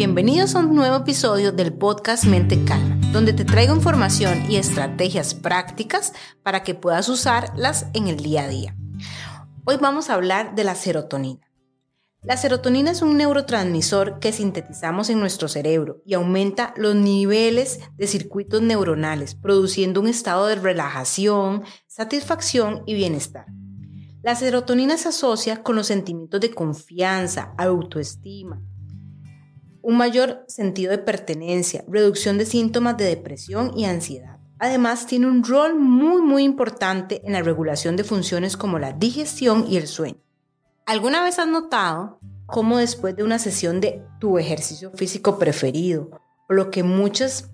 Bienvenidos a un nuevo episodio del podcast Mente Calma, donde te traigo información y estrategias prácticas para que puedas usarlas en el día a día. Hoy vamos a hablar de la serotonina. La serotonina es un neurotransmisor que sintetizamos en nuestro cerebro y aumenta los niveles de circuitos neuronales, produciendo un estado de relajación, satisfacción y bienestar. La serotonina se asocia con los sentimientos de confianza, autoestima, un mayor sentido de pertenencia, reducción de síntomas de depresión y ansiedad. Además, tiene un rol muy muy importante en la regulación de funciones como la digestión y el sueño. ¿Alguna vez has notado cómo después de una sesión de tu ejercicio físico preferido, o lo que muchas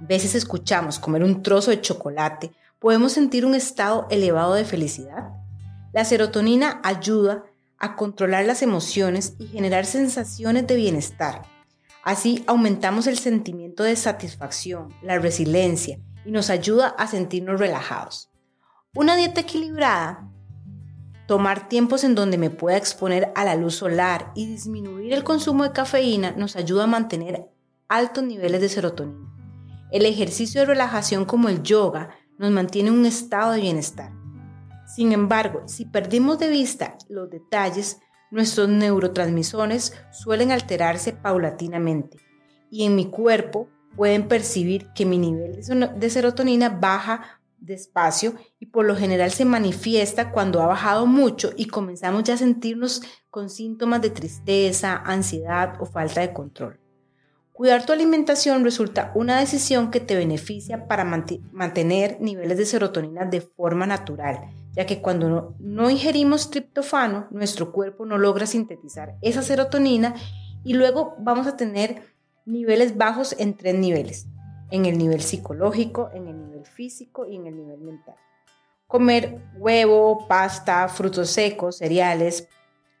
veces escuchamos, comer un trozo de chocolate, podemos sentir un estado elevado de felicidad? La serotonina ayuda a controlar las emociones y generar sensaciones de bienestar. Así aumentamos el sentimiento de satisfacción, la resiliencia y nos ayuda a sentirnos relajados. Una dieta equilibrada, tomar tiempos en donde me pueda exponer a la luz solar y disminuir el consumo de cafeína nos ayuda a mantener altos niveles de serotonina. El ejercicio de relajación como el yoga nos mantiene en un estado de bienestar. Sin embargo, si perdimos de vista los detalles, nuestros neurotransmisores suelen alterarse paulatinamente y en mi cuerpo pueden percibir que mi nivel de serotonina baja despacio y por lo general se manifiesta cuando ha bajado mucho y comenzamos ya a sentirnos con síntomas de tristeza, ansiedad o falta de control. Cuidar tu alimentación resulta una decisión que te beneficia para mantener niveles de serotonina de forma natural ya que cuando no, ingerimos triptofano, nuestro cuerpo no logra sintetizar esa serotonina y luego vamos a tener niveles bajos en tres niveles, en el nivel psicológico, en el nivel físico y en el nivel mental. Comer huevo, pasta, frutos secos, cereales,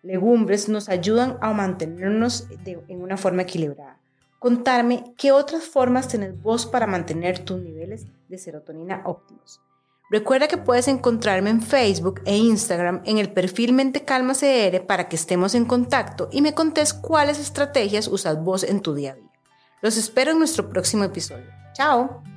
legumbres nos ayudan a mantenernos en una forma equilibrada. Contarme qué otras formas tenés vos para mantener tus niveles de serotonina óptimos. Recuerda que puedes encontrarme en Facebook e Instagram en el perfil Mente Calma CR para que estemos en contacto y me contés cuáles estrategias usas vos en tu día a día. Los espero en nuestro próximo episodio. ¡Chao!